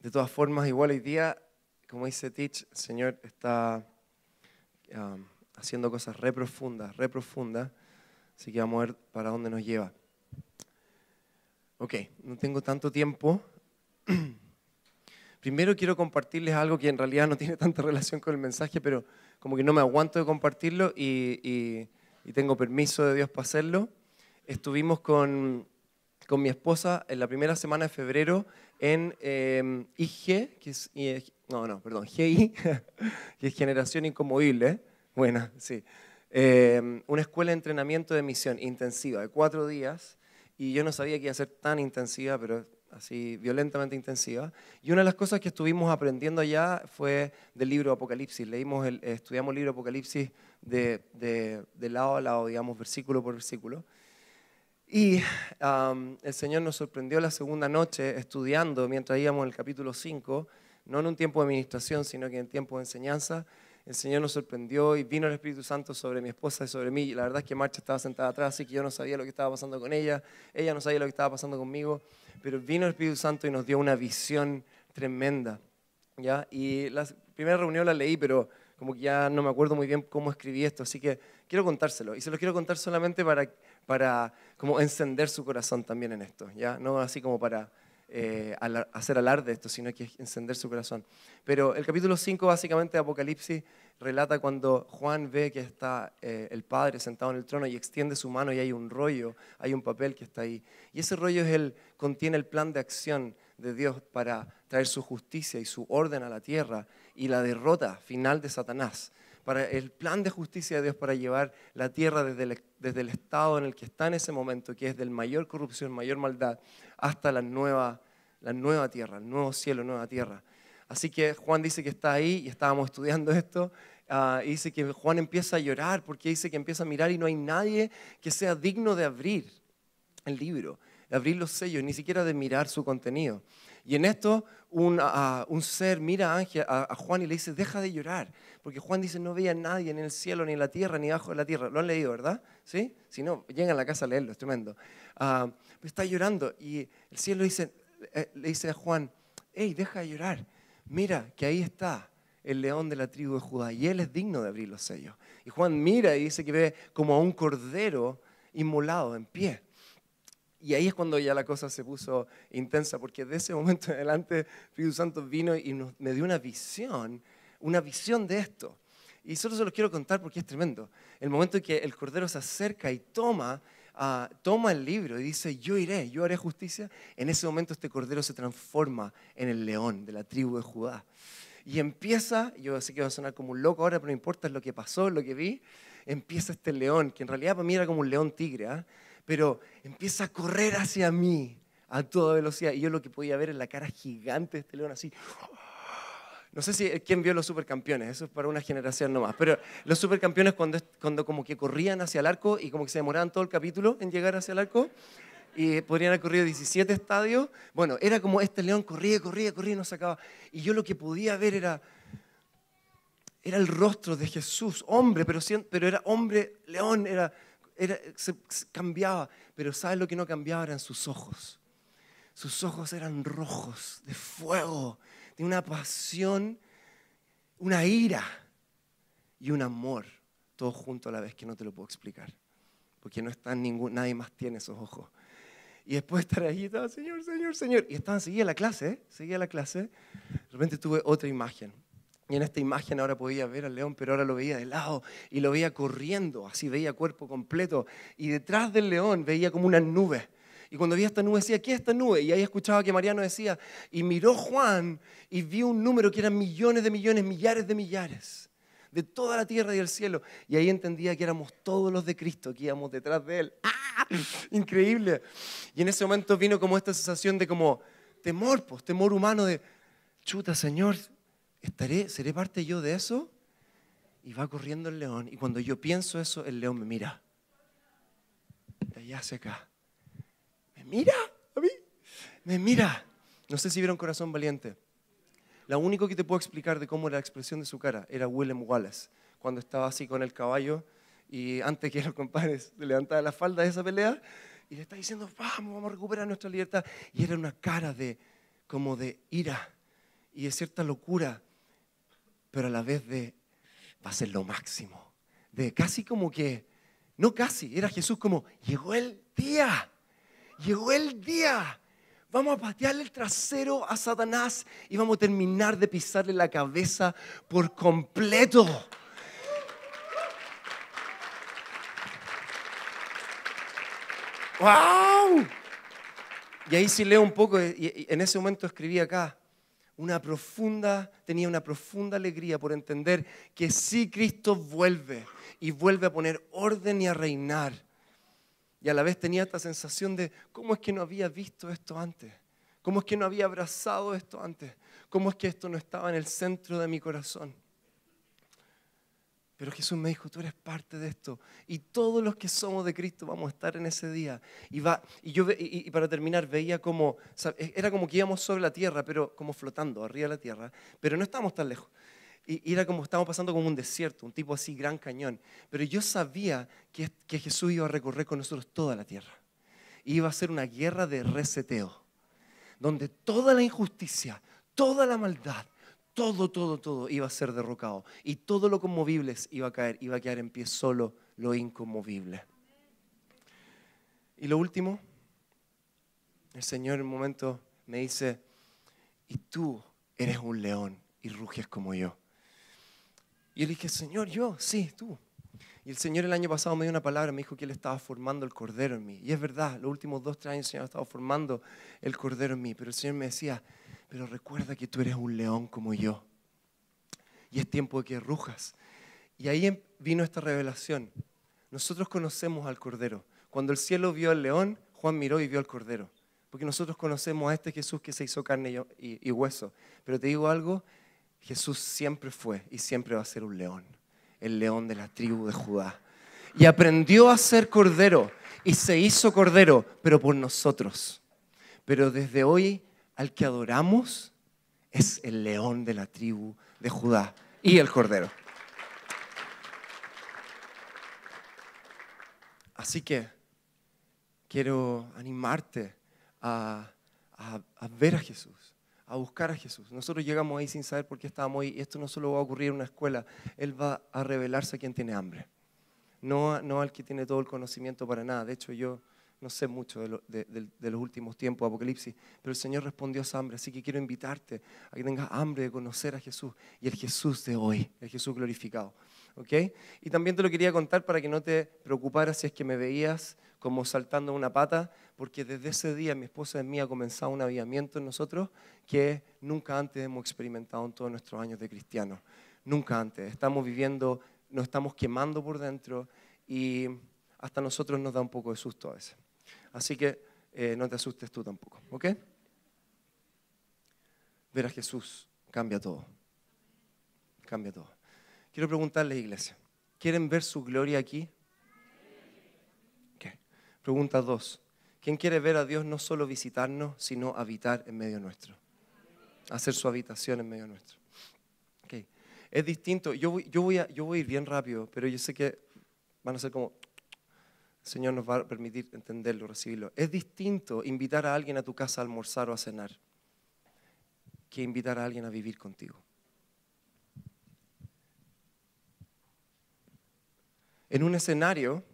De todas formas, igual hoy día, como dice Teach, el Señor está um, haciendo cosas re profundas, re profundas. Así que vamos a ver para dónde nos lleva. Ok, no tengo tanto tiempo. Primero quiero compartirles algo que en realidad no tiene tanta relación con el mensaje, pero como que no me aguanto de compartirlo y, tengo permiso de Dios para hacerlo. Estuvimos con, con, mi esposa en la primera semana de febrero en eh, IG, que es, no, no, perdón, GI, que es Generación Incomovible. Buena, sí. Eh, una escuela de entrenamiento de misión intensiva de cuatro días y yo no sabía que iba a ser tan intensiva, pero así violentamente intensiva. Y una de las cosas que estuvimos aprendiendo allá fue del libro Apocalipsis. Leímos el, estudiamos el libro Apocalipsis de, de, lado a lado, digamos, versículo por versículo. Y el Señor nos sorprendió la segunda noche estudiando, mientras íbamos el capítulo 5, no en un tiempo de administración, sino que en tiempo de enseñanza. El Señor nos sorprendió y vino el Espíritu Santo sobre mi esposa y sobre mí. Y la verdad es que Marcha estaba sentada atrás, así que yo no sabía lo que estaba pasando con ella. Ella no sabía lo que estaba pasando conmigo pero vino el Espíritu Santo y nos dio una visión tremenda. ¿ya? Y la primera reunión la leí, pero como que ya no me acuerdo muy bien cómo escribí esto, así que quiero contárselo. Y se lo quiero contar solamente para, para como encender su corazón también en esto, ¿ya? No así como para eh, hacer alarde de esto, sino que encender su corazón. Pero el capítulo 5 básicamente de Apocalipsis relata cuando Juan ve que está eh, el Padre sentado en el trono y extiende su mano y hay un rollo, hay un papel que está ahí. Y ese rollo es el, contiene el plan de acción de Dios para traer su justicia y su orden a la tierra y la derrota final de Satanás. Para el plan de justicia de Dios para llevar la tierra desde el, desde el estado en el que está en ese momento, que es del mayor corrupción, mayor maldad, hasta la nueva, la nueva tierra, el nuevo cielo, nueva tierra. Así que Juan dice que está ahí y estábamos estudiando esto. Ah, y dice que Juan empieza a llorar porque dice que empieza a mirar y no hay nadie que sea digno de abrir el libro, de abrir los sellos, ni siquiera de mirar su contenido. Y en esto un, un ser mira a, a, Juan y le dice, deja de llorar, porque Juan dice, no veía a nadie en el cielo, ni en la tierra, ni abajo de la tierra. Lo han leído, ¿verdad? ¿Sí? Si no, llegan a la casa a leerlo, es tremendo. Ah, está llorando y el cielo dice, eh, le dice a Juan, hey, deja de llorar mira que ahí está el león de la tribu de Judá y él es digno de abrir los sellos. Y Juan mira y dice que ve como a un cordero inmolado en pie. Y ahí es cuando ya la cosa se puso intensa, porque de ese momento en adelante el Espíritu Santo vino y me dio una visión, una visión de esto. Y solo se los quiero contar porque es tremendo. El momento en que el cordero se acerca y toma Ah, toma el libro y dice, yo iré, yo haré justicia, en ese momento este cordero se transforma en el león de la tribu de Judá. Y empieza, yo sé que va a sonar como un loco ahora, pero no importa lo que pasó, lo que vi, empieza este león, que en realidad para mí era como un león tigre, ¿ah? Pero empieza a correr hacia mí a toda velocidad. Y yo lo que podía ver en la cara gigante de este león, así, no sé si quién vio los supercampeones, eso es para una generación nomás, pero los supercampeones cuando, cuando como que corrían hacia el arco y como que se demoraban todo el capítulo en llegar hacia el arco y podrían haber corrido 17 estadios, bueno, era como este león corría, corría, corría y no sacaba. Y yo lo que podía ver era, era el rostro de Jesús, hombre, pero, pero era hombre, león, era, era, se, cambiaba, pero ¿sabes lo que no cambiaba? Eran sus ojos. Sus ojos eran rojos, de fuego una pasión, una ira y un amor, todo junto a la vez que no te lo puedo explicar, porque no está ningún, nadie más tiene esos ojos. Y después de estar ahí, estaba, Señor, Señor, Señor. Y estaban, seguía la clase, ¿eh? seguía la clase. De repente tuve otra imagen. Y en esta imagen ahora podía ver al león, pero ahora lo veía de lado y lo veía corriendo, así veía cuerpo completo. Y detrás del león veía como una nube y cuando vi esta nube decía, ¿qué es esta nube? Y ahí escuchaba que Mariano decía, y miró Juan y vio un número que eran millones de millones, millares de millares, de toda la tierra y el cielo. Y ahí entendía que éramos todos los de Cristo, que íbamos detrás de Él. ¡Ah! Increíble. Y en ese momento vino como esta sensación de como temor, pues, temor humano de, chuta, Señor, ¿estaré, ¿seré parte yo de eso? Y va corriendo el león. Y cuando yo pienso eso, el león me mira. De allá hacia acá mira a mí, me mira. No sé si vieron Corazón Valiente. Lo único que te puedo explicar de cómo era la expresión de su cara era Willem Wallace, cuando estaba así con el caballo y antes que los compadres le levantaran la falda de esa pelea y le está diciendo, vamos, vamos a recuperar nuestra libertad. Y era una cara de, como de ira, y de cierta locura, pero a la vez de va a ser lo máximo. De casi como que, no casi, era Jesús como, llegó el día, llegó el día. Vamos a patearle el trasero a Satanás y vamos a terminar de pisarle la cabeza por completo. ¡Wow! Y ahí sí leo un poco, y en ese momento escribí acá, una profunda, tenía una profunda alegría por entender que sí Cristo vuelve y vuelve a poner orden y a reinar. Y a la vez tenía esta sensación de, ¿cómo es que no había visto esto antes? ¿Cómo es que no había abrazado esto antes? ¿Cómo es que esto no estaba en el centro de mi corazón? Pero Jesús me dijo, tú eres parte de esto. Y todos los que somos de Cristo vamos a estar en ese día. Y, para terminar, veía como, era como que íbamos sobre la tierra, pero como flotando arriba de la tierra, pero no estábamos tan lejos. Y era como estábamos pasando como un desierto, un tipo así, gran cañón. Pero yo sabía que Jesús iba a recorrer con nosotros toda la tierra. iba a ser una guerra de reseteo, donde toda la injusticia, toda la maldad, todo, todo, todo iba a ser derrocado. Y todo lo conmovible iba a caer, iba a quedar en pie solo lo inconmovible. Y lo último, el Señor en un momento me dice, y tú eres un león y ruges como yo. Y yo le dije, Señor, yo, sí, tú. Y el Señor el año pasado me dio una palabra, me dijo que Él estaba formando el cordero en mí. Y es verdad, los últimos dos, tres años el Señor ha estado formando el cordero en mí. Pero el Señor me decía, pero recuerda que tú eres un león como yo. Y es tiempo de que rujas. Y ahí em, vino esta revelación. Nosotros conocemos al Cordero. Cuando el cielo vio al león, Juan miró y vio al Cordero. Porque nosotros conocemos a este Jesús que se hizo carne y, hueso. Pero te digo algo, Jesús siempre fue y siempre va a ser un león. El león de la tribu de Judá. Y aprendió a ser cordero y se hizo cordero, pero por nosotros. Pero desde hoy al que adoramos es el león de la tribu de Judá y el cordero. Así que quiero animarte a, ver a Jesús, a buscar a Jesús. Nosotros llegamos ahí sin saber por qué estábamos ahí. Esto no solo va a ocurrir en una escuela, Él va a revelarse a quien tiene hambre. No, no al que tiene todo el conocimiento para nada. De hecho, yo no sé mucho de, los últimos tiempos, Apocalipsis, pero el Señor respondió a esa hambre, así que quiero invitarte a que tengas hambre de conocer a Jesús y el Jesús de hoy, el Jesús glorificado. ¿ok? Y también te lo quería contar para que no te preocuparas si es que me veías como saltando una pata, porque desde ese día mi esposa y mí ha comenzado un avivamiento en nosotros que nunca antes hemos experimentado en todos nuestros años de cristianos. Nunca antes. Estamos viviendo, nos estamos quemando por dentro y hasta nosotros nos da un poco de susto a veces. Así que eh, no te asustes tú tampoco, ¿ok? Ver a Jesús cambia todo. Cambia todo. Quiero preguntarle, iglesia, ¿quieren ver su gloria aquí? ¿Qué? Pregunta dos. ¿Quién quiere ver a Dios no solo visitarnos, sino habitar en medio nuestro? Hacer su habitación en medio nuestro. Okay. Es distinto. Yo yo, voy a, yo voy a ir bien rápido, pero yo sé que van a ser como Señor nos va a permitir entenderlo, recibirlo. Es distinto invitar a alguien a tu casa a almorzar o a cenar que invitar a alguien a vivir contigo. En un escenario,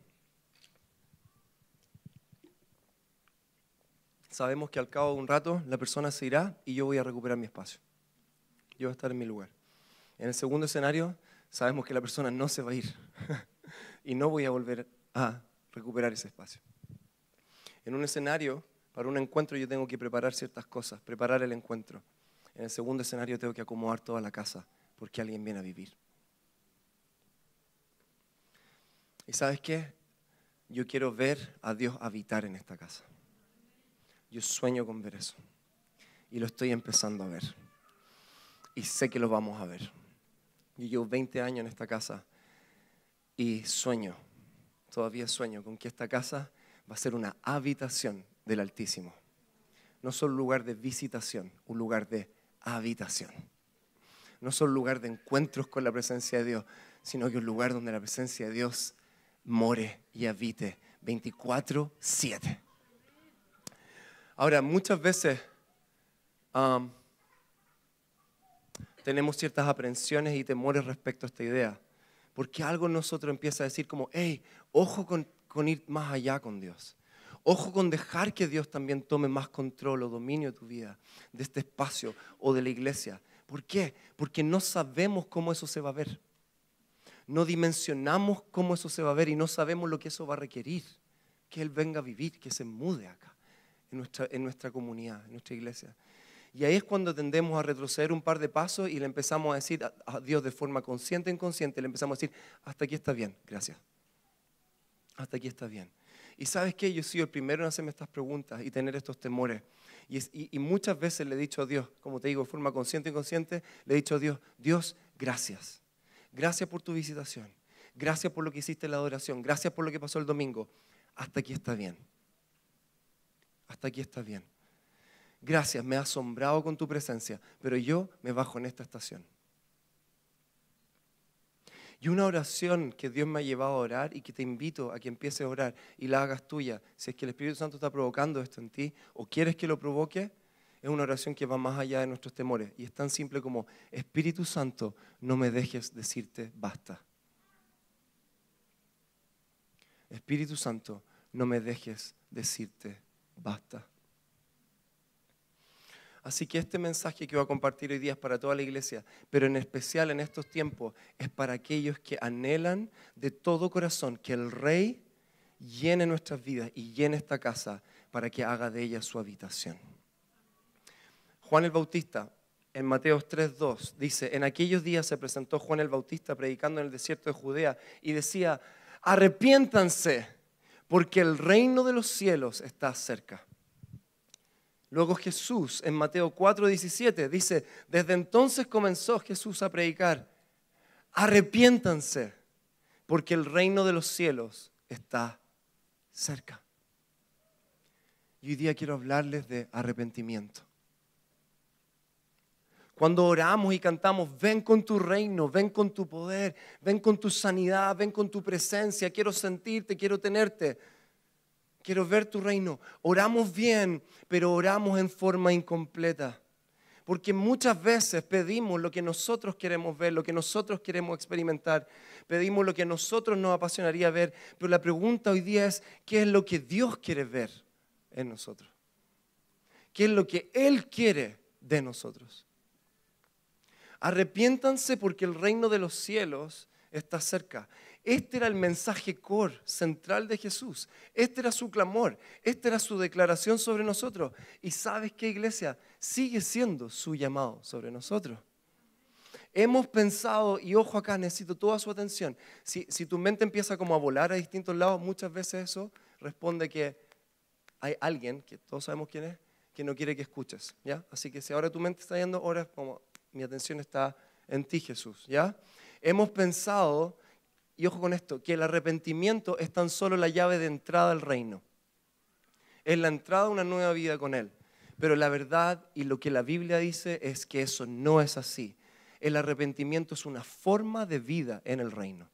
sabemos que al cabo de un rato la persona se irá y yo voy a recuperar mi espacio. Yo voy a estar en mi lugar. En el segundo escenario, sabemos que la persona no se va a ir y no voy a volver a recuperar ese espacio. En un escenario, para un encuentro yo tengo que preparar ciertas cosas, preparar el encuentro. En el segundo escenario tengo que acomodar toda la casa porque alguien viene a vivir. ¿Y sabes qué? Yo quiero ver a Dios habitar en esta casa. Yo sueño con ver eso. Y lo estoy empezando a ver. Y sé que lo vamos a ver. Yo llevo 20 años en esta casa y sueño todavía sueño con que esta casa va a ser una habitación del Altísimo. No solo un lugar de visitación, un lugar de habitación. No solo un lugar de encuentros con la presencia de Dios, sino que un lugar donde la presencia de Dios more y habite 24/7. Ahora, muchas veces um, tenemos ciertas aprensiones y temores respecto a esta idea. Porque algo en nosotros empieza a decir como, hey, ojo con, ir más allá con Dios. Ojo con dejar que Dios también tome más control o dominio de tu vida, de este espacio o de la iglesia. ¿Por qué? Porque no sabemos cómo eso se va a ver. No dimensionamos cómo eso se va a ver y no sabemos lo que eso va a requerir. Que Él venga a vivir, que se mude acá, en nuestra, en nuestra comunidad, en nuestra iglesia. Y ahí es cuando tendemos a retroceder un par de pasos y le empezamos a decir a Dios de forma consciente e inconsciente, le empezamos a decir, hasta aquí está bien, gracias. Hasta aquí está bien. Y sabes qué, yo soy el primero en hacerme estas preguntas y tener estos temores. Y, muchas veces le he dicho a Dios, como te digo, de forma consciente e inconsciente, le he dicho a Dios, Dios, gracias. Gracias por tu visitación. Gracias por lo que hiciste en la adoración. Gracias por lo que pasó el domingo. Hasta aquí está bien. Hasta aquí está bien. Gracias, me ha asombrado con tu presencia, pero yo me bajo en esta estación. Y una oración que Dios me ha llevado a orar y que te invito a que empieces a orar y la hagas tuya, si es que el Espíritu Santo está provocando esto en ti o quieres que lo provoque, es una oración que va más allá de nuestros temores. Y es tan simple como, Espíritu Santo, no me dejes decirte basta. Espíritu Santo, no me dejes decirte basta. Así que este mensaje que voy a compartir hoy día es para toda la iglesia, pero en especial en estos tiempos es para aquellos que anhelan de todo corazón que el Rey llene nuestras vidas y llene esta casa para que haga de ella su habitación. Juan el Bautista, en Mateos 3.2, dice, en aquellos días se presentó Juan el Bautista predicando en el desierto de Judea y decía, arrepiéntanse, porque el reino de los cielos está cerca. Luego Jesús en Mateo 4:17 dice, desde entonces comenzó Jesús a predicar, arrepiéntanse, porque el reino de los cielos está cerca. Y hoy día quiero hablarles de arrepentimiento. Cuando oramos y cantamos, ven con tu reino, ven con tu poder, ven con tu sanidad, ven con tu presencia, quiero sentirte, quiero tenerte quiero ver tu reino. Oramos bien, pero oramos en forma incompleta. Porque muchas veces pedimos lo que nosotros queremos ver, lo que nosotros queremos experimentar, pedimos lo que a nosotros nos apasionaría ver, pero la pregunta hoy día es, ¿qué es lo que Dios quiere ver en nosotros? ¿Qué es lo que Él quiere de nosotros? Arrepiéntanse porque el reino de los cielos está cerca. Este era el mensaje core central de Jesús. Este era su clamor. Esta era su declaración sobre nosotros. Y sabes qué, iglesia, sigue siendo su llamado sobre nosotros. Hemos pensado, y ojo acá, necesito toda su atención. Si, tu mente empieza como a volar a distintos lados, muchas veces eso responde que hay alguien, que todos sabemos quién es, que no quiere que escuches. ¿ya? Así que si ahora tu mente está yendo, ahora como mi atención está en ti, Jesús. ¿ya? Hemos pensado y ojo con esto, que el arrepentimiento es tan solo la llave de entrada al reino. Es la entrada a una nueva vida con Él. Pero la verdad y lo que la Biblia dice es que eso no es así. El arrepentimiento es una forma de vida en el reino.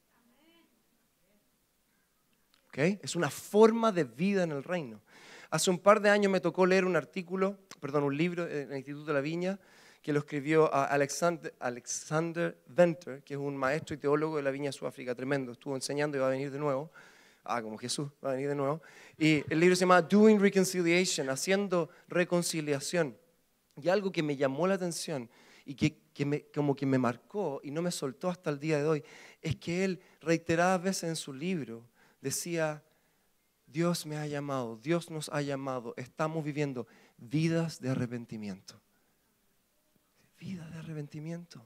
¿Okay? Es una forma de vida en el reino. Hace un par de años me tocó leer un artículo, perdón, un libro en el Instituto de la Viña que lo escribió Alexander, Alexander Venter, que es un maestro y teólogo de la Viña Sudáfrica, tremendo. Estuvo enseñando y va a venir de nuevo. Ah, como Jesús, va a venir de nuevo. Y el libro se llama Doing Reconciliation, haciendo reconciliación. Y algo que me llamó la atención y que, que me, como que me marcó y no me soltó hasta el día de hoy, es que él reiteradas veces en su libro decía, Dios me ha llamado, Dios nos ha llamado, estamos viviendo vidas de arrepentimiento vida de arrepentimiento.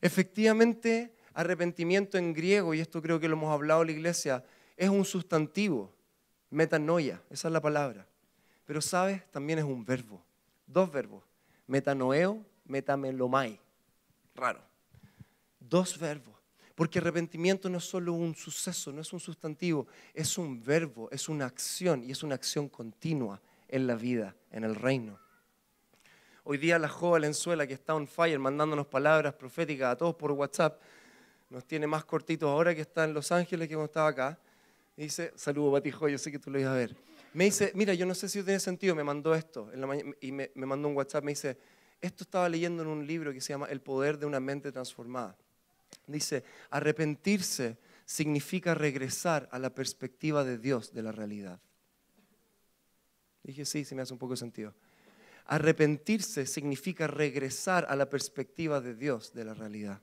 Efectivamente, arrepentimiento en griego, y esto creo que lo hemos hablado en la iglesia, es un sustantivo, metanoia, esa es la palabra. Pero sabes, también es un verbo, dos verbos, metanoeo, metamelomai. Raro. Dos verbos. Porque arrepentimiento no es solo un suceso, no es un sustantivo, es un verbo, es una acción y es una acción continua en la vida, en el reino. Hoy día la joven Valenzuela, que está on fire, mandándonos palabras proféticas a todos por WhatsApp, nos tiene más cortitos ahora que está en Los Ángeles que cuando estaba acá. Y dice, saludo Batijo, yo sé que tú lo ibas a ver. Me dice, mira, yo no sé si tiene sentido, me mandó esto. y me, mandó un WhatsApp, me dice, Esto estaba leyendo en un libro que se llama El poder de una mente transformada. Dice, arrepentirse significa regresar a la perspectiva de Dios de la realidad. Dije, sí, se me hace un poco de sentido. Arrepentirse significa regresar a la perspectiva de Dios de la realidad.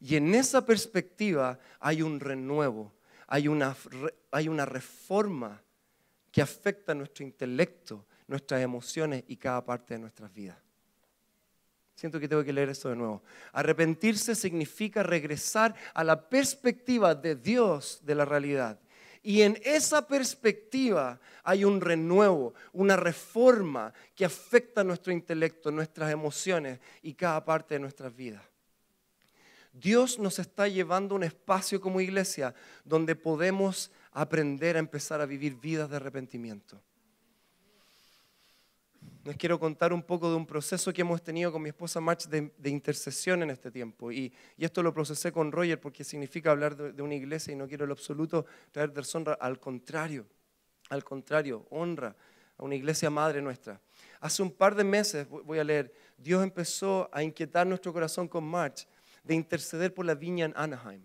Y en esa perspectiva hay un renuevo, hay una, reforma que afecta nuestro intelecto, nuestras emociones y cada parte de nuestras vidas. Siento que tengo que leer esto de nuevo. Arrepentirse significa regresar a la perspectiva de Dios de la realidad. Y en esa perspectiva hay un renuevo, una reforma que afecta nuestro intelecto, nuestras emociones y cada parte de nuestras vidas. Dios nos está llevando a un espacio como iglesia donde podemos aprender a empezar a vivir vidas de arrepentimiento les quiero contar un poco de un proceso que hemos tenido con mi esposa March de, intercesión en este tiempo. Y, esto lo procesé con Roger porque significa hablar de, una iglesia y no quiero en lo absoluto traer deshonra. Al contrario, al contrario, honra a una iglesia madre nuestra. Hace un par de meses, voy a leer, Dios empezó a inquietar nuestro corazón con March de interceder por la viña en Anaheim.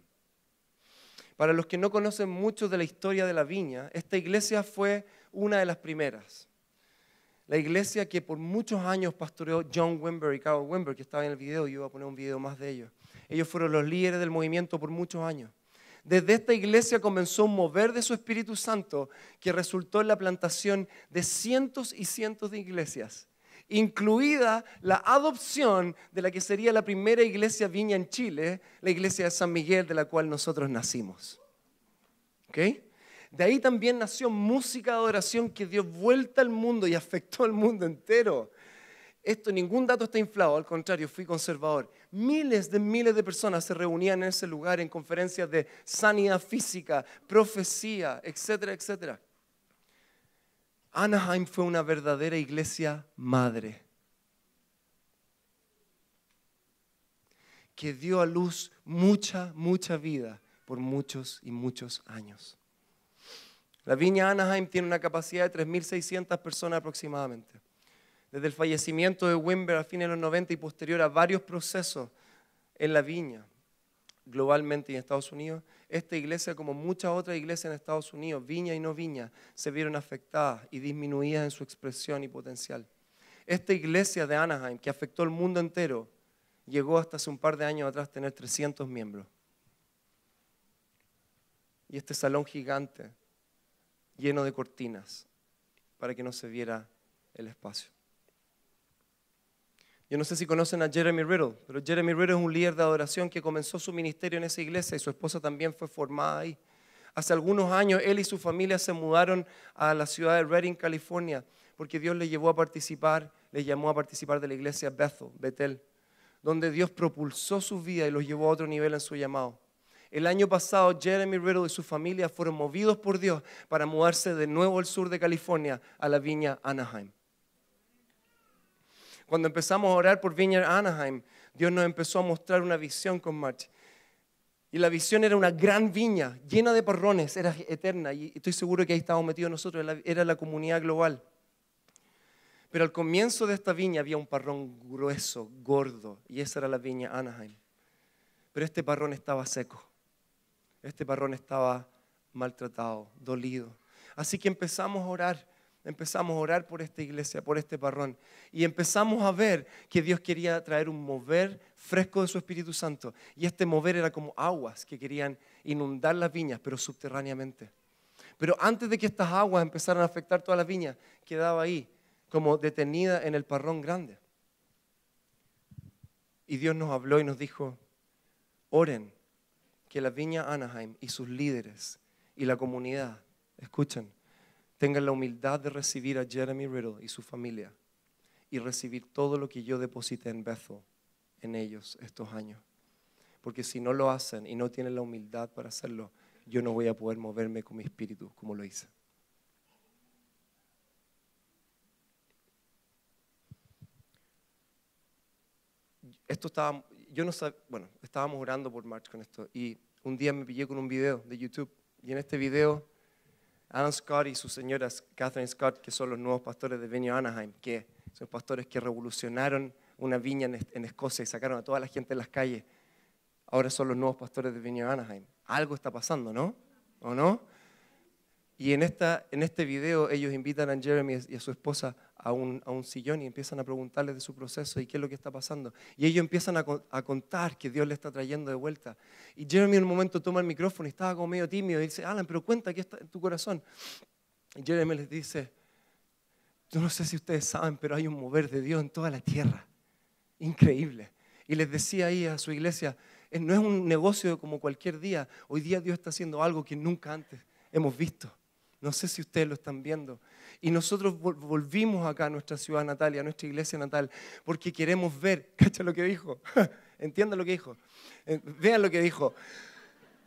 Para los que no conocen mucho de la historia de la viña, esta iglesia fue una de las primeras la iglesia que por muchos años pastoreó John Wimber y Carol Wimber, que estaba en el video, yo iba a poner un video más de ellos. Ellos fueron los líderes del movimiento por muchos años. Desde esta iglesia comenzó un mover de su Espíritu Santo que resultó en la plantación de cientos y cientos de iglesias, incluida la adopción de la que sería la primera iglesia viña en Chile, la iglesia de San Miguel, de la cual nosotros nacimos. ¿Ok? De ahí también nació música de adoración que dio vuelta al mundo y afectó al mundo entero. Esto, ningún dato está inflado, al contrario, fui conservador. Miles de miles de personas se reunían en ese lugar en conferencias de sanidad física, profecía, etcétera, etcétera. Anaheim fue una verdadera iglesia madre que dio a luz mucha, mucha vida por muchos y muchos años. La viña Anaheim tiene una capacidad de 3.600 personas aproximadamente. Desde el fallecimiento de Wimber a fines de los 90 y posterior a varios procesos en la viña, globalmente y en Estados Unidos, esta iglesia, como muchas otras iglesias en Estados Unidos, viña y no viña, se vieron afectadas y disminuidas en su expresión y potencial. Esta iglesia de Anaheim, que afectó al mundo entero, llegó hasta hace un par de años atrás a tener 300 miembros. Y este salón gigante lleno de cortinas para que no se viera el espacio. Yo no sé si conocen a Jeremy Riddle, pero Jeremy Riddle es un líder de adoración que comenzó su ministerio en esa iglesia y su esposa también fue formada ahí. Hace algunos años él y su familia se mudaron a la ciudad de Redding, California, porque Dios les llevó a participar, les llamó a participar de la iglesia Bethel, Bethel, donde Dios propulsó su vida y los llevó a otro nivel en su llamado. El año pasado Jeremy Riddle y su familia fueron movidos por Dios para mudarse de nuevo al sur de California, a la viña Anaheim. Cuando empezamos a orar por Viña Anaheim, Dios nos empezó a mostrar una visión con March. Y la visión era una gran viña llena de parrones, era eterna. Y estoy seguro que ahí estábamos metidos nosotros, era la comunidad global. Pero al comienzo de esta viña había un parrón grueso, gordo, y esa era la viña Anaheim. Pero este parrón estaba seco este parrón estaba maltratado, dolido. Así que empezamos a orar, empezamos a orar por esta iglesia, por este parrón. Y empezamos a ver que Dios quería traer un mover fresco de su Espíritu Santo. Y este mover era como aguas que querían inundar las viñas, pero subterráneamente. Pero antes de que estas aguas empezaran a afectar todas las viñas, quedaba ahí, como detenida en el parrón grande. Y Dios nos habló y nos dijo, oren que la viña Anaheim y sus líderes y la comunidad, escuchen, tengan la humildad de recibir a Jeremy Riddle y su familia y recibir todo lo que yo deposité en Bethel en ellos estos años. Porque si no lo hacen y no tienen la humildad para hacerlo, yo no voy a poder moverme con mi espíritu como lo hice. Esto estaba, yo no sabía, bueno, estábamos orando por March con esto y un día me pillé con un video de YouTube y en este video Alan Scott y su señora Catherine Scott, que son los nuevos pastores de Venue Anaheim, que son pastores que revolucionaron una viña en, Escocia y sacaron a toda la gente en las calles. Ahora son los nuevos pastores de Viña Anaheim. Algo está pasando, ¿no? ¿O no? Y en, esta, en este video ellos invitan a Jeremy y a su esposa a un, a un, sillón y empiezan a preguntarles de su proceso y qué es lo que está pasando. Y ellos empiezan a, a, contar que Dios le está trayendo de vuelta. Y Jeremy en un momento toma el micrófono y estaba como medio tímido y dice, Alan, pero cuenta qué está en tu corazón. Y Jeremy les dice, yo no sé si ustedes saben, pero hay un mover de Dios en toda la tierra. Increíble. Y les decía ahí a su iglesia, no es un negocio como cualquier día. Hoy día Dios está haciendo algo que nunca antes hemos visto. No sé si ustedes lo están viendo. Y nosotros volvimos acá a nuestra ciudad natal y a nuestra iglesia natal porque queremos ver, ¿cacha lo que dijo? Entiendan lo que dijo. Eh, vean lo que dijo.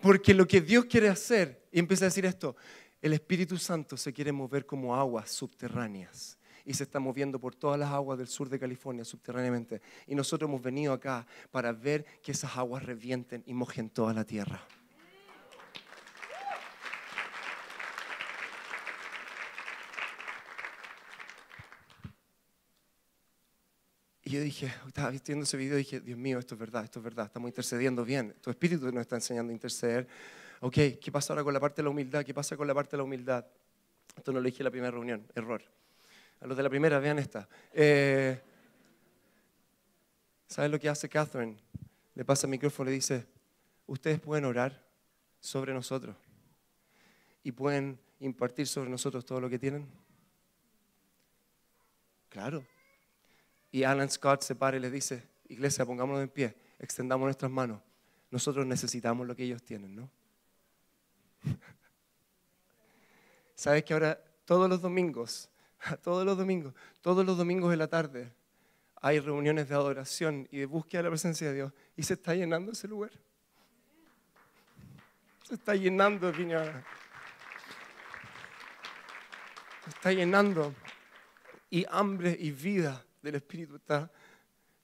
Porque lo que Dios quiere hacer, y empieza a decir esto, el Espíritu Santo se quiere mover como aguas subterráneas y se está moviendo por todas las aguas del sur de California subterráneamente. Y nosotros hemos venido acá para ver que esas aguas revienten y mojen toda la tierra. Yo dije, estaba viendo ese video y dije, Dios mío, esto es verdad, esto es verdad, estamos intercediendo bien. Tu espíritu nos está enseñando a interceder. Ok, ¿qué pasa ahora con la parte de la humildad? ¿Qué pasa con la parte de la humildad? Esto no lo dije en la primera reunión, error. A los de la primera, vean esta. Eh, ¿Saben lo que hace Catherine? Le pasa el micrófono y le dice, ustedes pueden orar sobre nosotros y pueden impartir sobre nosotros todo lo que tienen. Claro, y Alan Scott se para y les dice, iglesia, pongámonos en pie, extendamos nuestras manos. Nosotros necesitamos lo que ellos tienen, ¿no? ¿Sabes que ahora todos los domingos, todos los domingos, todos los domingos de la tarde, hay reuniones de adoración y de búsqueda de la presencia de Dios y se está llenando ese lugar? Se está llenando, Viña. Se está llenando. Y hambre y vida del Espíritu está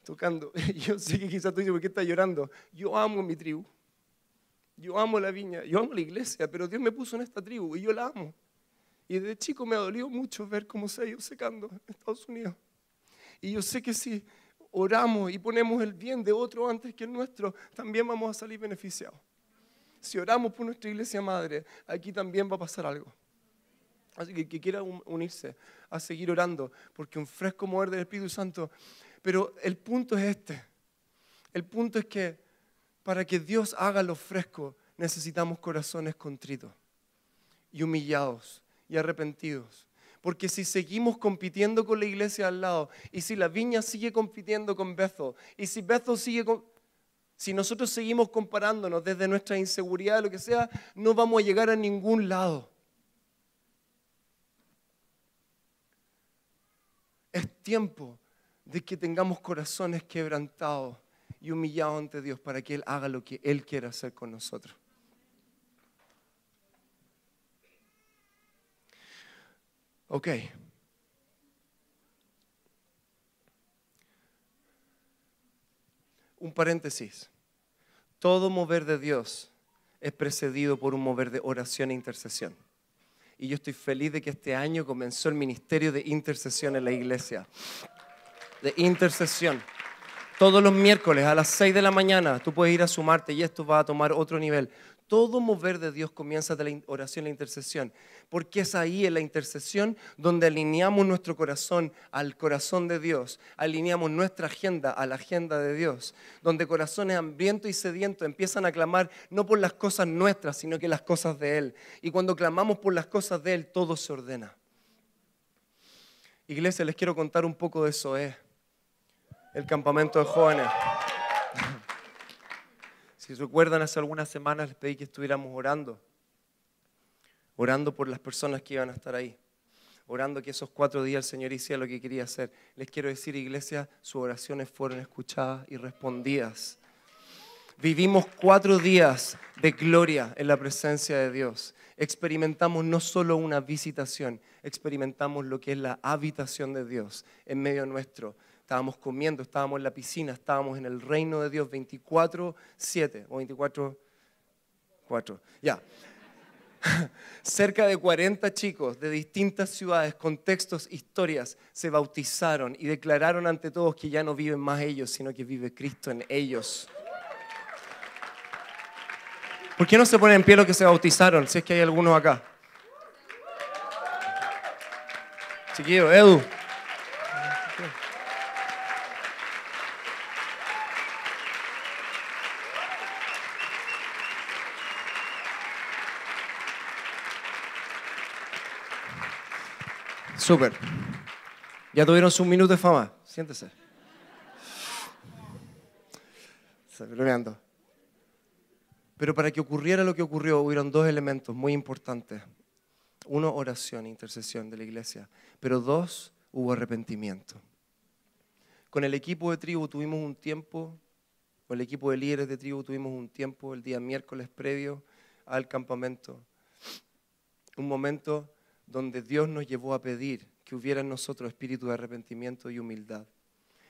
tocando. Yo sé que quizás tú dices, ¿por qué estás llorando? Yo amo mi tribu. Yo amo la viña, yo amo la iglesia, pero Dios me puso en esta tribu y yo la amo. Y desde chico me ha dolido mucho ver cómo se ha ido secando en Estados Unidos. Y yo sé que si oramos y ponemos el bien de otro antes que el nuestro, también vamos a salir beneficiados. Si oramos por nuestra iglesia madre, aquí también va a pasar algo. Que que quiera unirse a seguir orando, porque un fresco mover del Espíritu Santo. Pero el punto es este. El punto es que para que Dios haga lo fresco, necesitamos corazones contritos y humillados y arrepentidos. Porque si seguimos compitiendo con la iglesia al lado, y si la viña sigue compitiendo con Bethel, y si Bethel sigue con... Si nosotros seguimos comparándonos desde nuestra inseguridad, lo que sea, no vamos a llegar a ningún lado. Es tiempo de que tengamos corazones quebrantados y humillados ante Dios para que Él haga lo que Él quiere hacer con nosotros. Ok. Un paréntesis. Todo mover de Dios es precedido por un mover de oración e intercesión y yo estoy feliz de que este año comenzó el ministerio de intercesión en la iglesia. De intercesión. Todos los miércoles a las 6 de la mañana tú puedes ir a sumarte y esto va a tomar otro nivel. Todo mover de Dios comienza de la oración la intercesión, porque es ahí en la intercesión donde alineamos nuestro corazón al corazón de Dios, alineamos nuestra agenda a la agenda de Dios, donde corazones hambrientos y sedientos empiezan a clamar no por las cosas nuestras, sino que las cosas de Él. Y cuando clamamos por las cosas de Él, todo se ordena. Iglesia, les quiero contar un poco de eso, ¿eh? el campamento de jóvenes. Si recuerdan, hace algunas semanas les pedí que estuviéramos orando, orando por las personas que iban a estar ahí, orando que esos cuatro días el Señor hiciera lo que quería hacer. Les quiero decir, iglesia, sus oraciones fueron escuchadas y respondidas. Vivimos cuatro días de gloria en la presencia de Dios. Experimentamos no solo una visitación, experimentamos lo que es la habitación de Dios en medio nuestro estábamos comiendo, estábamos en la piscina, estábamos en el reino de Dios 24-7 o 24-4. Ya. Cerca de 40 chicos de distintas ciudades, contextos, historias, se bautizaron y declararon ante todos que ya no viven más ellos, sino que vive Cristo en ellos. ¿Por qué no se ponen en pie los que se bautizaron? Si es que hay algunos acá. Chiquillo, Edu. Súper. Ya tuvieron su minuto de fama. Siéntese. Se bromeando. Pero para que ocurriera lo que ocurrió, hubieron dos elementos muy importantes. Uno, oración, intercesión de la iglesia. Pero dos, hubo arrepentimiento. Con el equipo de tribu tuvimos un tiempo, con el equipo de líderes de tribu tuvimos un tiempo el día miércoles previo al campamento. Un momento donde Dios nos llevó a pedir que hubiera en nosotros espíritu de arrepentimiento y humildad.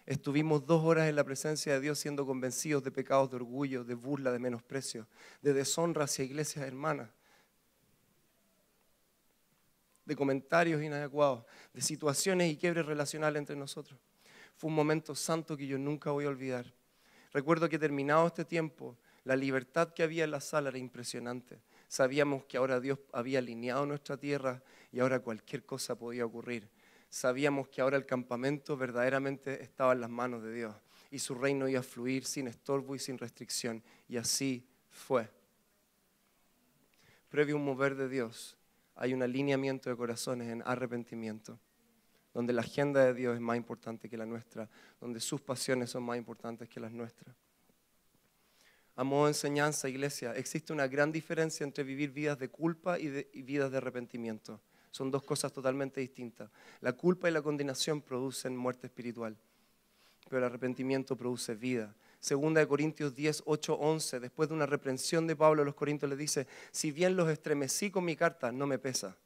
Estuvimos dos horas en la presencia de Dios siendo convencidos de pecados de orgullo, de burla, de menosprecio, de deshonra hacia iglesias hermanas, de comentarios inadecuados, de situaciones y quiebres relacionales entre nosotros. Fue un momento santo que yo nunca voy a olvidar. Recuerdo que terminado este tiempo, la libertad que había en la sala era impresionante. Sabíamos que ahora Dios había alineado nuestra tierra y ahora cualquier cosa podía ocurrir sabíamos que ahora el campamento verdaderamente estaba en las manos de Dios y su reino iba a fluir sin estorbo y sin restricción. Y así fue. Previo a un mover de Dios, hay un alineamiento de corazones en arrepentimiento, donde la agenda de Dios es más importante que la nuestra, donde sus pasiones son más importantes que las nuestras. A modo de enseñanza, iglesia, existe una gran diferencia entre vivir vidas de culpa y, y vidas de arrepentimiento. Son dos cosas totalmente distintas. La culpa y la condenación producen muerte espiritual, pero el arrepentimiento produce vida. Segunda de Corintios 10, 8, 11, después de una reprensión de Pablo a los Corintios, le dice, si bien los estremecí con mi carta, no me pesa.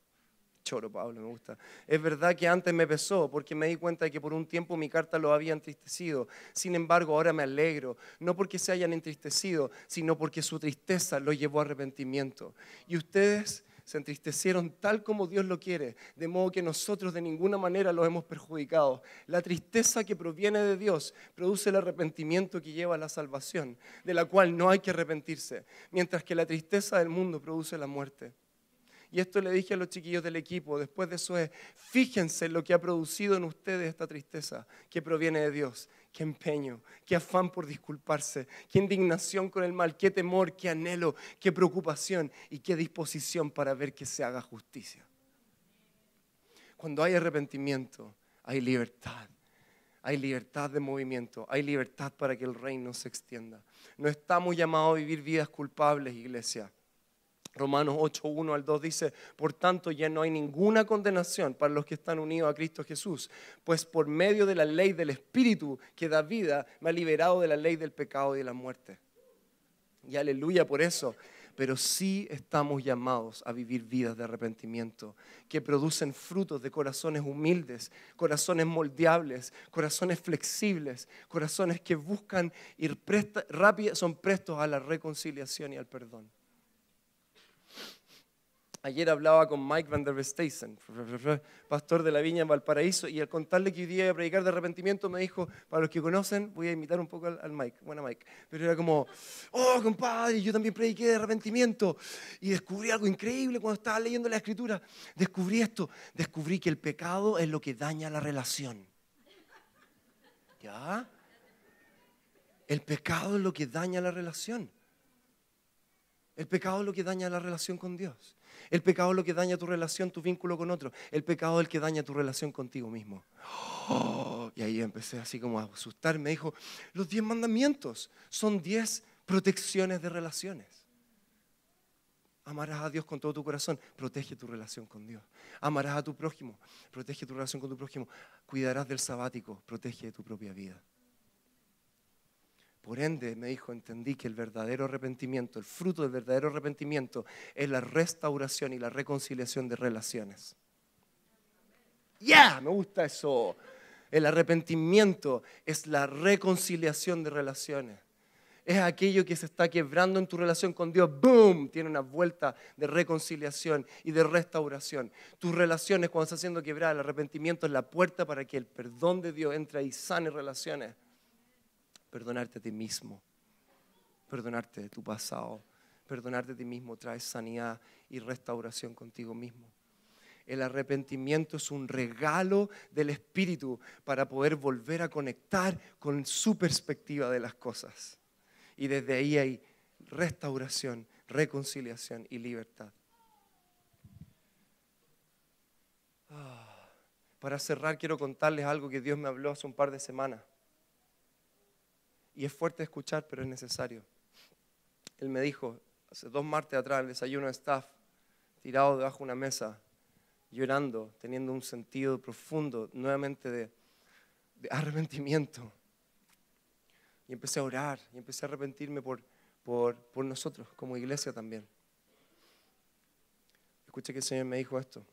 Choro, Pablo, me gusta. Es verdad que antes me pesó porque me di cuenta de que por un tiempo mi carta lo había entristecido. Sin embargo, ahora me alegro, no porque se hayan entristecido, sino porque su tristeza lo llevó a arrepentimiento. Y ustedes se entristecieron tal como Dios lo quiere, de modo que nosotros de ninguna manera los hemos perjudicado. La tristeza que proviene de Dios produce el arrepentimiento que lleva a la salvación, de la cual no hay que arrepentirse, mientras que la tristeza del mundo produce la muerte. Y esto le dije a los chiquillos del equipo, después de eso es, fíjense lo que ha producido en ustedes esta tristeza que proviene de Dios. Qué empeño, qué afán por disculparse, qué indignación con el mal, qué temor, qué anhelo, qué preocupación y qué disposición para ver que se haga justicia. Cuando hay arrepentimiento, hay libertad. Hay libertad de movimiento, hay libertad para que el reino se extienda. No estamos llamados a vivir vidas culpables, iglesia. Romanos 8, 1 al 2 dice, por tanto ya no hay ninguna condenación para los que están unidos a Cristo Jesús, pues por medio de la ley del Espíritu que da vida, me ha liberado de la ley del pecado y de la muerte. Y aleluya por eso. Pero sí estamos llamados a vivir vidas de arrepentimiento que producen frutos de corazones humildes, corazones moldeables, corazones flexibles, corazones que buscan ir rápido, son prestos a la reconciliación y al perdón. Ayer hablaba con Mike Van der Steysen, pastor de la viña en Valparaíso, y al contarle que hoy día iba a predicar de arrepentimiento, me dijo, para los que conocen, voy a imitar un poco al, Mike, buena Mike, pero era como, oh, compadre, yo también prediqué de arrepentimiento, y descubrí algo increíble cuando estaba leyendo la escritura, descubrí esto, descubrí que el pecado es lo que daña la relación. ¿Ya? El pecado es lo que daña la relación. El pecado es lo que daña la relación con Dios. El pecado es lo que daña tu relación, tu vínculo con otro. El pecado es el que daña tu relación contigo mismo. y ahí empecé así como a asustarme. Me dijo, los diez mandamientos son diez protecciones de relaciones. Amarás a Dios con todo tu corazón, protege tu relación con Dios. Amarás a tu prójimo, protege tu relación con tu prójimo. Cuidarás del sabático, protege tu propia vida. Por ende, me dijo, entendí que el verdadero arrepentimiento, el fruto del verdadero arrepentimiento es la restauración y la reconciliación de relaciones. Ya, me gusta eso. El arrepentimiento es la reconciliación de relaciones. es aquello que se está quebrando en tu relación con Dios. ¡Boom! Tiene una vuelta de reconciliación y de restauración. Tus relaciones cuando estás siendo quebrada, el arrepentimiento es la puerta para que el perdón de Dios entre y sane relaciones. Perdonarte a ti mismo. Perdonarte de tu pasado. Perdonarte a ti mismo trae sanidad y restauración contigo mismo. El arrepentimiento es un regalo del Espíritu para poder volver a conectar con su perspectiva de las cosas. Y desde ahí hay restauración, reconciliación y libertad. Ah, para cerrar, quiero contarles algo que Dios me habló hace un par de semanas. Y es fuerte escuchar, pero es necesario. Él me dijo, hace dos martes atrás, el desayuno de staff, tirado debajo de una mesa, llorando, teniendo un sentido profundo nuevamente de, arrepentimiento. Y empecé a orar y empecé a arrepentirme por, por, nosotros como iglesia también. Escuché que el Señor me dijo esto.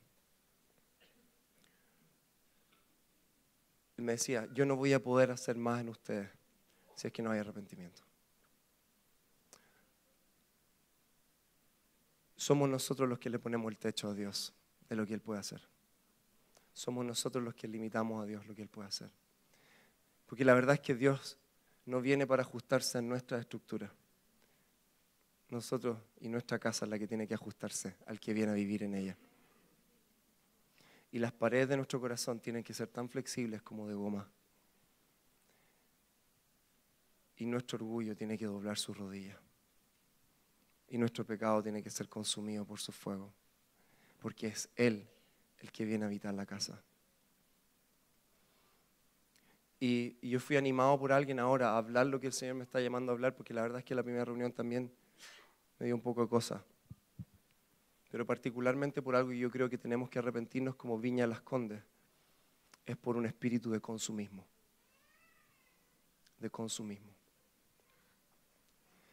Él me decía, yo no voy a poder hacer más en ustedes si es que no hay arrepentimiento. Somos nosotros los que le ponemos el techo a Dios de lo que Él puede hacer. Somos nosotros los que limitamos a Dios lo que Él puede hacer. Porque la verdad es que Dios no viene para ajustarse a nuestra estructura. Nosotros y nuestra casa es la que tiene que ajustarse al que viene a vivir en ella. Y las paredes de nuestro corazón tienen que ser tan flexibles como de goma. Y nuestro orgullo tiene que doblar su rodilla. Y nuestro pecado tiene que ser consumido por su fuego porque es Él el que viene a habitar la casa. Y, yo fui animado por alguien ahora a hablar lo que el Señor me está llamando a hablar, porque la verdad es que la primera reunión también me dio un poco de cosa. Pero particularmente por algo que yo creo que tenemos que arrepentirnos como Viña Las Condes, es por un espíritu de consumismo. De consumismo.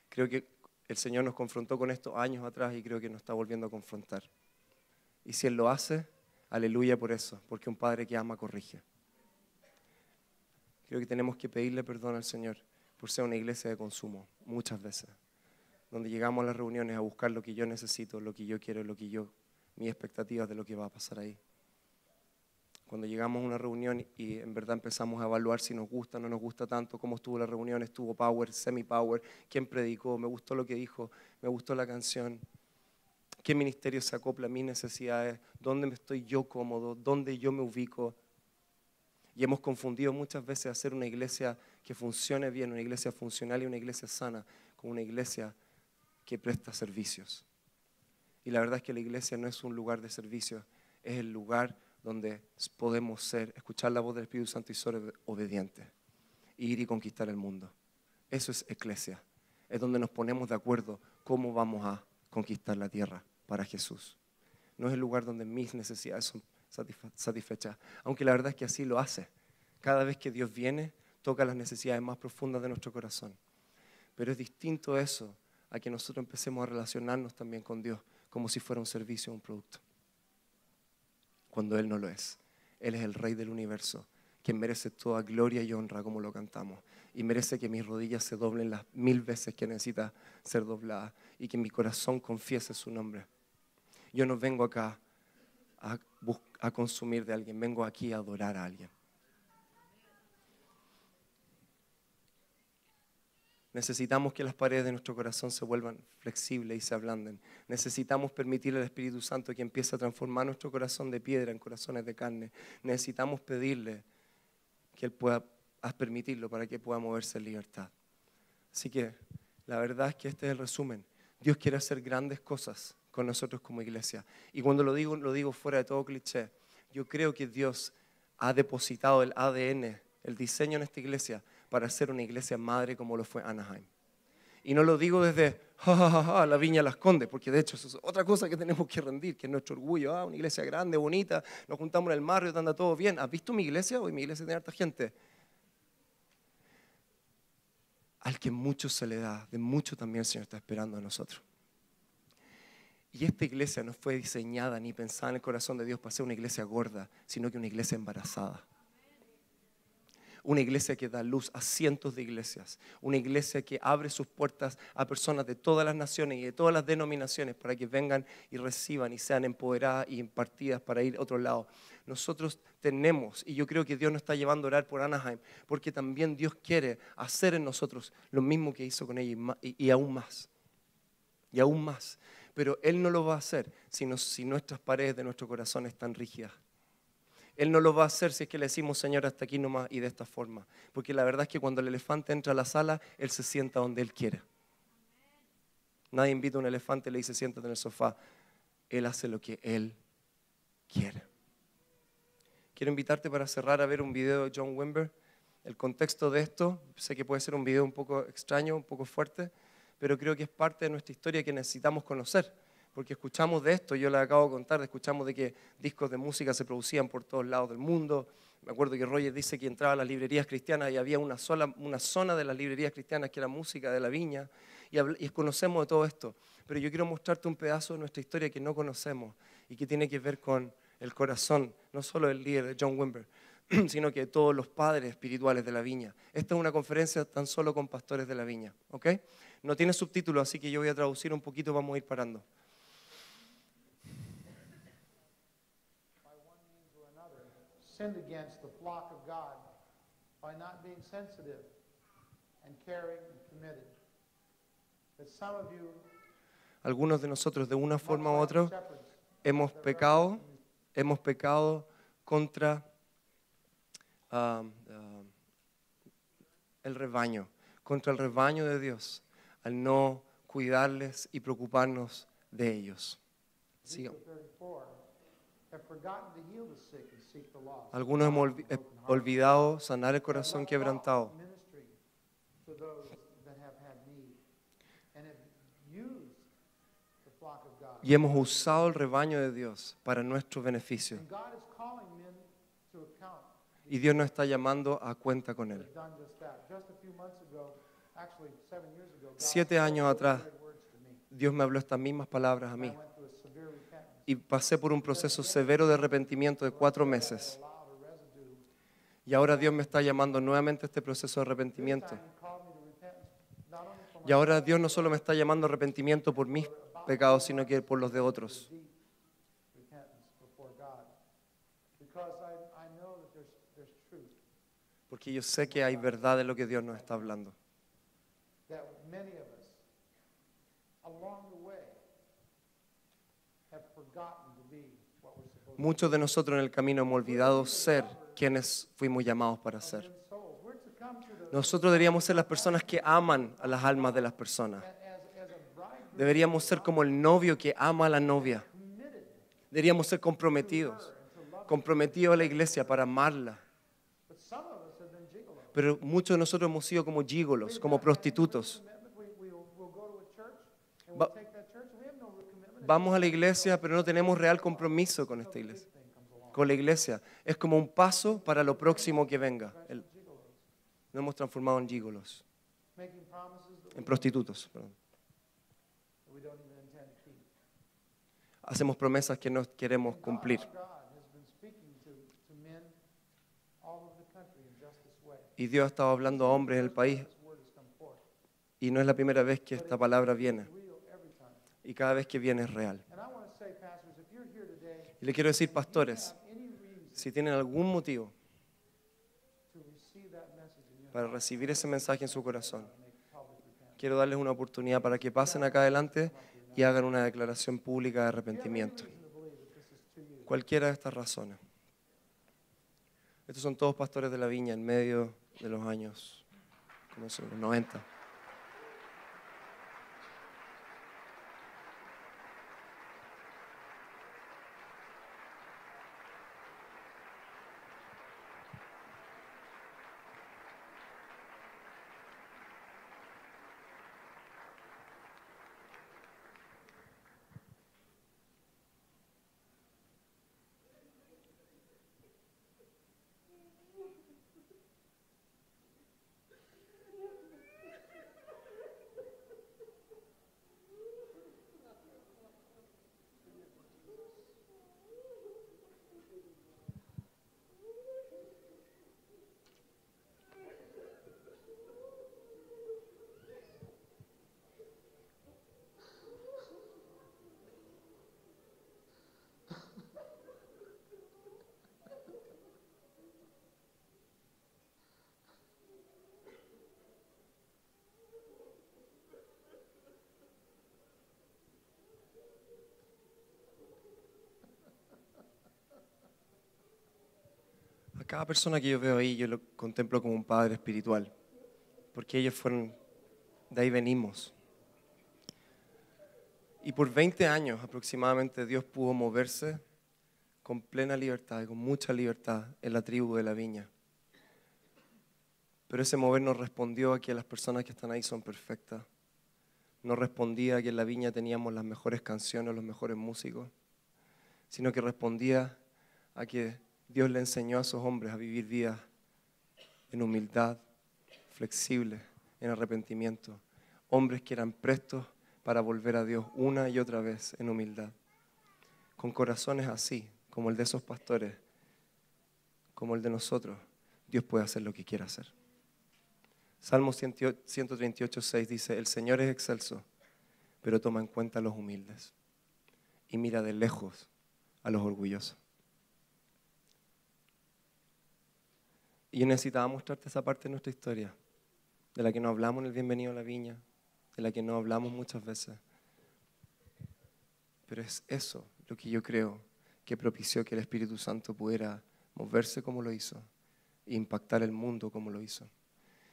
Creo que el Señor nos confrontó con esto años atrás y creo que nos está volviendo a confrontar. Y si Él lo hace, aleluya por eso, porque un Padre que ama corrige. Creo que tenemos que pedirle perdón al Señor por ser una iglesia de consumo, muchas veces, donde llegamos a las reuniones a buscar lo que yo necesito, lo que yo quiero, lo que yo, mis expectativas de lo que va a pasar ahí. Cuando llegamos a una reunión y en verdad empezamos a evaluar si nos gusta, no nos gusta tanto, cómo estuvo la reunión, estuvo power, semi-power, quién predicó, me gustó lo que dijo, me gustó la canción, qué ministerio se acopla a mis necesidades, dónde me estoy yo cómodo, dónde yo me ubico. Y hemos confundido muchas veces hacer una iglesia que funcione bien, una iglesia funcional y una iglesia sana, con una iglesia que presta servicios. Y la verdad es que la iglesia no es un lugar de servicios, es el lugar donde podemos ser, escuchar la voz del Espíritu Santo y ser obedientes, ir y conquistar el mundo. Eso es iglesia, es donde nos ponemos de acuerdo cómo vamos a conquistar la tierra para Jesús. No es el lugar donde mis necesidades son satisfechas, aunque la verdad es que así lo hace. Cada vez que Dios viene, toca las necesidades más profundas de nuestro corazón. Pero es distinto eso a que nosotros empecemos a relacionarnos también con Dios como si fuera un servicio o un producto. Cuando Él no lo es. Él es el Rey del universo, quien merece toda gloria y honra como lo cantamos. Y merece que mis rodillas se doblen las mil veces que necesita ser dobladas y que mi corazón confiese su nombre. Yo no vengo acá a, consumir de alguien, vengo aquí a adorar a alguien. Necesitamos que las paredes de nuestro corazón se vuelvan flexibles y se ablanden. Necesitamos permitirle al Espíritu Santo que empiece a transformar nuestro corazón de piedra en corazones de carne. Necesitamos pedirle que Él pueda permitirlo para que pueda moverse en libertad. Así que la verdad es que este es el resumen. Dios quiere hacer grandes cosas con nosotros como iglesia. Y cuando lo digo, lo digo fuera de todo cliché. Yo creo que Dios ha depositado el ADN, el diseño en esta iglesia para ser una iglesia madre como lo fue Anaheim. Y no lo digo desde la viña las condes, porque de hecho eso es otra cosa que tenemos que rendir, que es nuestro orgullo. Ah, una iglesia grande, bonita, nos juntamos en el barrio, anda todo bien. ¿Has visto mi iglesia? Hoy mi iglesia tiene harta gente. Al que mucho se le da, de mucho también el Señor está esperando a nosotros. Y esta iglesia no fue diseñada ni pensada en el corazón de Dios para ser una iglesia gorda, sino que una iglesia embarazada. Una iglesia que da luz a cientos de iglesias, una iglesia que abre sus puertas a personas de todas las naciones y de todas las denominaciones para que vengan y reciban y sean empoderadas y impartidas para ir a otro lado. Nosotros tenemos, y yo creo que Dios nos está llevando a orar por Anaheim, porque también Dios quiere hacer en nosotros lo mismo que hizo con ella y, aún más. Y aún más. Pero Él no lo va a hacer si nuestras paredes de nuestro corazón están rígidas. Él no lo va a hacer si es que le decimos, Señor, hasta aquí nomás y de esta forma. Porque la verdad es que cuando el elefante entra a la sala, Él se sienta donde Él quiere. Nadie invita a un elefante y le dice, siéntate en el sofá. Él hace lo que Él quiere. Quiero invitarte para cerrar a ver un video de John Wimber. El contexto de esto, sé que puede ser un video un poco extraño, un poco fuerte, pero creo que es parte de nuestra historia que necesitamos conocer porque escuchamos de esto, yo les acabo de contar, escuchamos de que discos de música se producían por todos lados del mundo. Me acuerdo que Roger dice que entraba a las librerías cristianas y había una, sola, una zona de las librerías cristianas que era música de la viña, y, y conocemos de todo esto. Pero yo quiero mostrarte un pedazo de nuestra historia que no conocemos y que tiene que ver con el corazón, no solo del líder de John Wimber, sino que todos los padres espirituales de la viña. Esta es una conferencia tan solo con pastores de la viña, ¿ok? No tiene subtítulos, así que yo voy a traducir un poquito, vamos a ir parando. Sinned against the flock of God by not being sensitive and caring and committed. That some of you, Algunos de nosotros de una forma u otra hemos pecado, hemos pecado contra uh, uh, el rebaño, contra el rebaño de Dios, al no cuidarles y preocuparnos de ellos. Sigamos. Algunos hemos olvidado sanar el corazón quebrantado. Y hemos usado el rebaño de Dios para nuestro beneficio. Y Dios nos está llamando a cuenta con Él. Siete años atrás, Dios me habló estas mismas palabras a mí y pasé por un proceso severo de arrepentimiento de cuatro meses. Y ahora Dios me está llamando nuevamente a este proceso de arrepentimiento. Y ahora Dios no solo me está llamando a arrepentimiento por mis pecados, sino que por los de otros. Porque yo sé que hay verdad en lo que Dios nos está hablando. Muchos de nosotros en el camino hemos olvidado ser quienes fuimos llamados para ser. Nosotros deberíamos ser las personas que aman a las almas de las personas. Deberíamos ser como el novio que ama a la novia. Deberíamos ser comprometidos, comprometidos a la iglesia para amarla. Pero muchos de nosotros hemos sido como gigolos, como prostitutos vamos a la iglesia, pero no tenemos real compromiso con esta iglesia, con la iglesia. Es como un paso para lo próximo que venga. nos hemos transformado en gigolos, en prostitutos. Hacemos promesas que no queremos cumplir. Y Dios ha estado hablando a hombres en el país. Y no es la primera vez que esta palabra viene y cada vez que viene es real. Y le quiero decir, pastores, si tienen algún motivo para recibir ese mensaje en su corazón, quiero darles una oportunidad para que pasen acá adelante y hagan una declaración pública de arrepentimiento. Cualquiera de estas razones. Estos son todos pastores de la viña en medio de los años, como son los 90. Cada persona que yo veo ahí, yo lo contemplo como un padre espiritual, porque ellos fueron, de ahí venimos. Y por 20 años aproximadamente Dios pudo moverse con plena libertad y con mucha libertad en la tribu de la viña. Pero ese mover no respondió a que las personas que están ahí son perfectas. No respondía a que en la viña teníamos las mejores canciones, los mejores músicos, sino que respondía a que Dios le enseñó a esos hombres a vivir vidas en humildad, flexibles, en arrepentimiento. Hombres que eran prestos para volver a Dios una y otra vez en humildad. Con corazones así, como el de esos pastores, como el de nosotros, Dios puede hacer lo que quiera hacer. Salmo 138, 6 dice, el Señor es excelso, pero toma en cuenta a los humildes y mira de lejos a los orgullosos. Y yo necesitaba mostrarte esa parte de nuestra historia, de la que no hablamos en el Bienvenido a la Viña, de la que no hablamos muchas veces. Pero es eso lo que yo creo que propició que el Espíritu Santo pudiera moverse como lo hizo e impactar el mundo como lo hizo.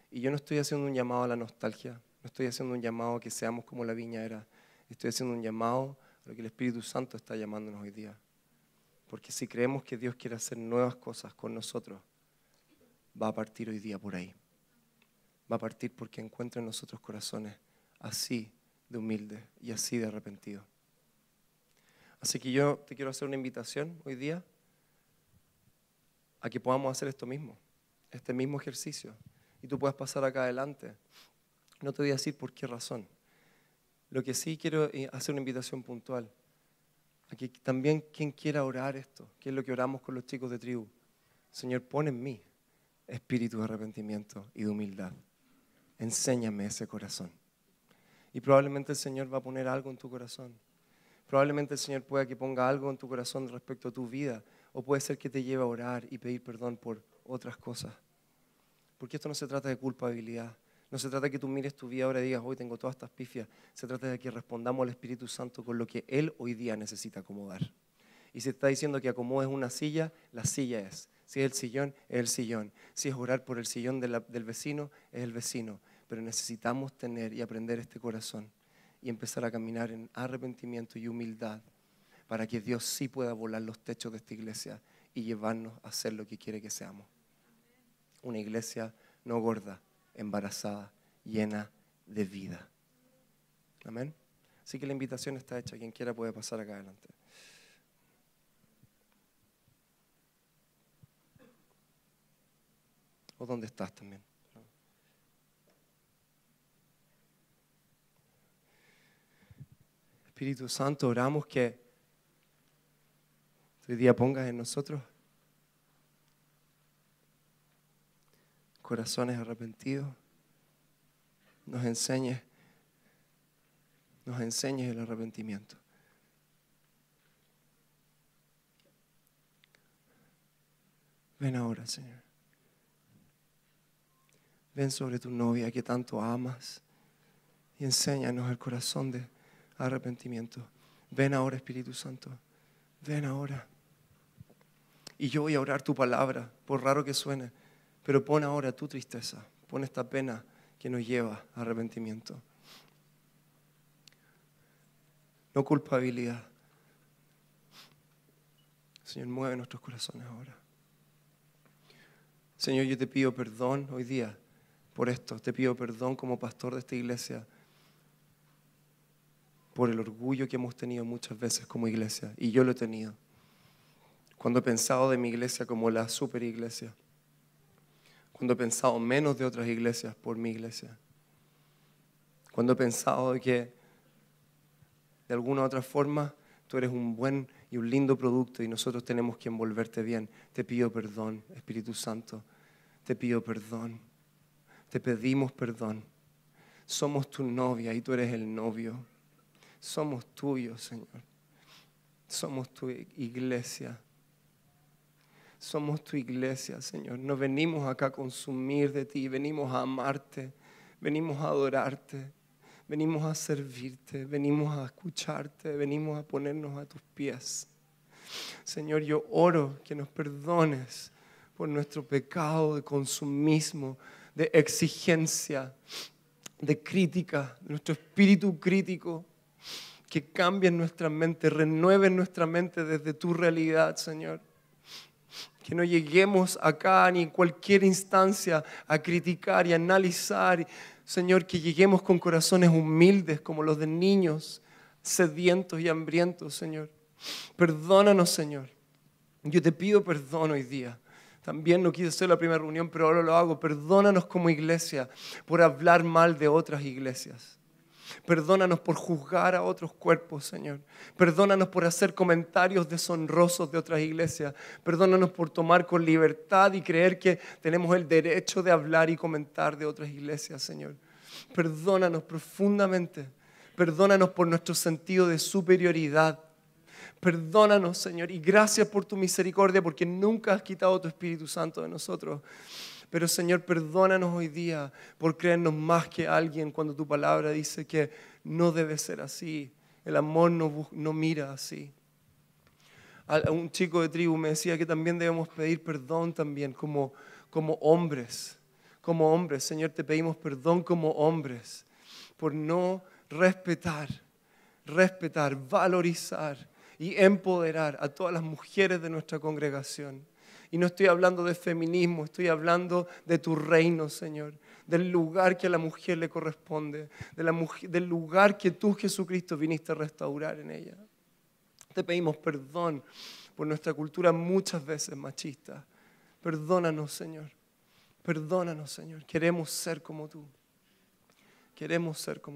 Y yo no estoy haciendo un llamado a la nostalgia, no estoy haciendo un llamado a que seamos como la viña era, estoy haciendo un llamado a lo que el Espíritu Santo está llamándonos hoy día. Porque si creemos que Dios quiere hacer nuevas cosas con nosotros, va a partir hoy día por ahí. Va a partir porque encuentra en nosotros corazones así de humildes y así de arrepentidos. Así que yo te quiero hacer una invitación hoy día a que podamos hacer esto mismo, este mismo ejercicio y tú puedas pasar acá adelante. No te voy a decir por qué razón. Lo que sí quiero es hacer una invitación puntual. A que también quien quiera orar esto, que es lo que oramos con los chicos de tribu. Señor, pon en mí espíritu de arrepentimiento y de humildad. Enséñame ese corazón. Y probablemente el Señor va a poner algo en tu corazón. Probablemente el Señor pueda que ponga algo en tu corazón respecto a tu vida. O puede ser que te lleve a orar y pedir perdón por otras cosas. Porque esto no se trata de culpabilidad. No se trata de que tú mires tu vida ahora y digas, hoy tengo todas estas pifias. Se trata de que respondamos al Espíritu Santo con lo que Él hoy día necesita acomodar. Y si está diciendo que acomodes una silla, la silla es. Si es el sillón, es el sillón. Si es orar por el sillón del vecino, es el vecino. Pero necesitamos tener y aprender este corazón y empezar a caminar en arrepentimiento y humildad para que Dios sí pueda volar los techos de esta iglesia y llevarnos a ser lo que quiere que seamos una iglesia no gorda, embarazada, llena de vida. Amén. Así que la invitación está hecha. Quien quiera puede pasar acá adelante. ¿O dónde estás también? Espíritu Santo, oramos que hoy día pongas en nosotros corazones arrepentidos, nos enseñes, nos enseñes el arrepentimiento. Ven ahora, Señor. Ven sobre tu novia que tanto amas y enséñanos el corazón de arrepentimiento. Ven ahora, Espíritu Santo. Ven ahora. Y yo voy a orar tu palabra, por raro que suene. Pero pon ahora tu tristeza, pon esta pena que nos lleva a arrepentimiento. No culpabilidad. Señor, mueve nuestros corazones ahora. Señor, yo te pido perdón hoy día por esto. Te pido perdón como pastor de esta iglesia por el orgullo que hemos tenido muchas veces como iglesia. Y yo lo he tenido. Cuando he pensado de mi iglesia como la super iglesia cuando he pensado menos de otras iglesias por mi iglesia. Cuando he pensado que de alguna u otra forma tú eres un buen y un lindo producto y nosotros tenemos que envolverte bien. Te pido perdón, Espíritu Santo. Te pido perdón. Te pedimos perdón. Somos tu novia y tú eres el novio. Somos tuyos, Señor. Somos tu iglesia. Somos tu iglesia, Señor. No venimos acá a consumir de ti, venimos a amarte, venimos a adorarte, venimos a servirte, venimos a escucharte, venimos a ponernos a tus pies. Señor, yo oro que nos perdones por nuestro pecado de consumismo, de exigencia, de crítica, nuestro espíritu crítico, que cambie nuestra mente, renueve nuestra mente desde tu realidad, Señor. Que no lleguemos acá ni en cualquier instancia a criticar y analizar. Señor, que lleguemos con corazones humildes como los de niños, sedientos y hambrientos, Señor. Perdónanos, Señor. Yo te pido perdón hoy día. También no quise hacer la primera reunión, pero ahora lo hago. Perdónanos como iglesia por hablar mal de otras iglesias. Perdónanos por juzgar a otros cuerpos, Señor. Perdónanos por hacer comentarios deshonrosos de otras iglesias. Perdónanos por tomar con libertad y creer que tenemos el derecho de hablar y comentar de otras iglesias, Señor. Perdónanos profundamente. Perdónanos por nuestro sentido de superioridad. Perdónanos, Señor, y gracias por tu misericordia, porque nunca has quitado tu Espíritu Santo de nosotros. Pero Señor, perdónanos hoy día por creernos más que alguien cuando tu palabra dice que no debe ser así. El amor no, no mira así. Un chico de tribu me decía que también debemos pedir perdón también como, como hombres. Como hombres, Señor, te pedimos perdón como hombres por no respetar, respetar, valorizar y empoderar a todas las mujeres de nuestra congregación. Y no estoy hablando de feminismo, estoy hablando de tu reino, Señor, del lugar que a la mujer le corresponde, del lugar que tú, Jesucristo, viniste a restaurar en ella. Te pedimos perdón por nuestra cultura muchas veces machista. Perdónanos, Señor. Perdónanos, Señor. Queremos ser como tú. Queremos ser como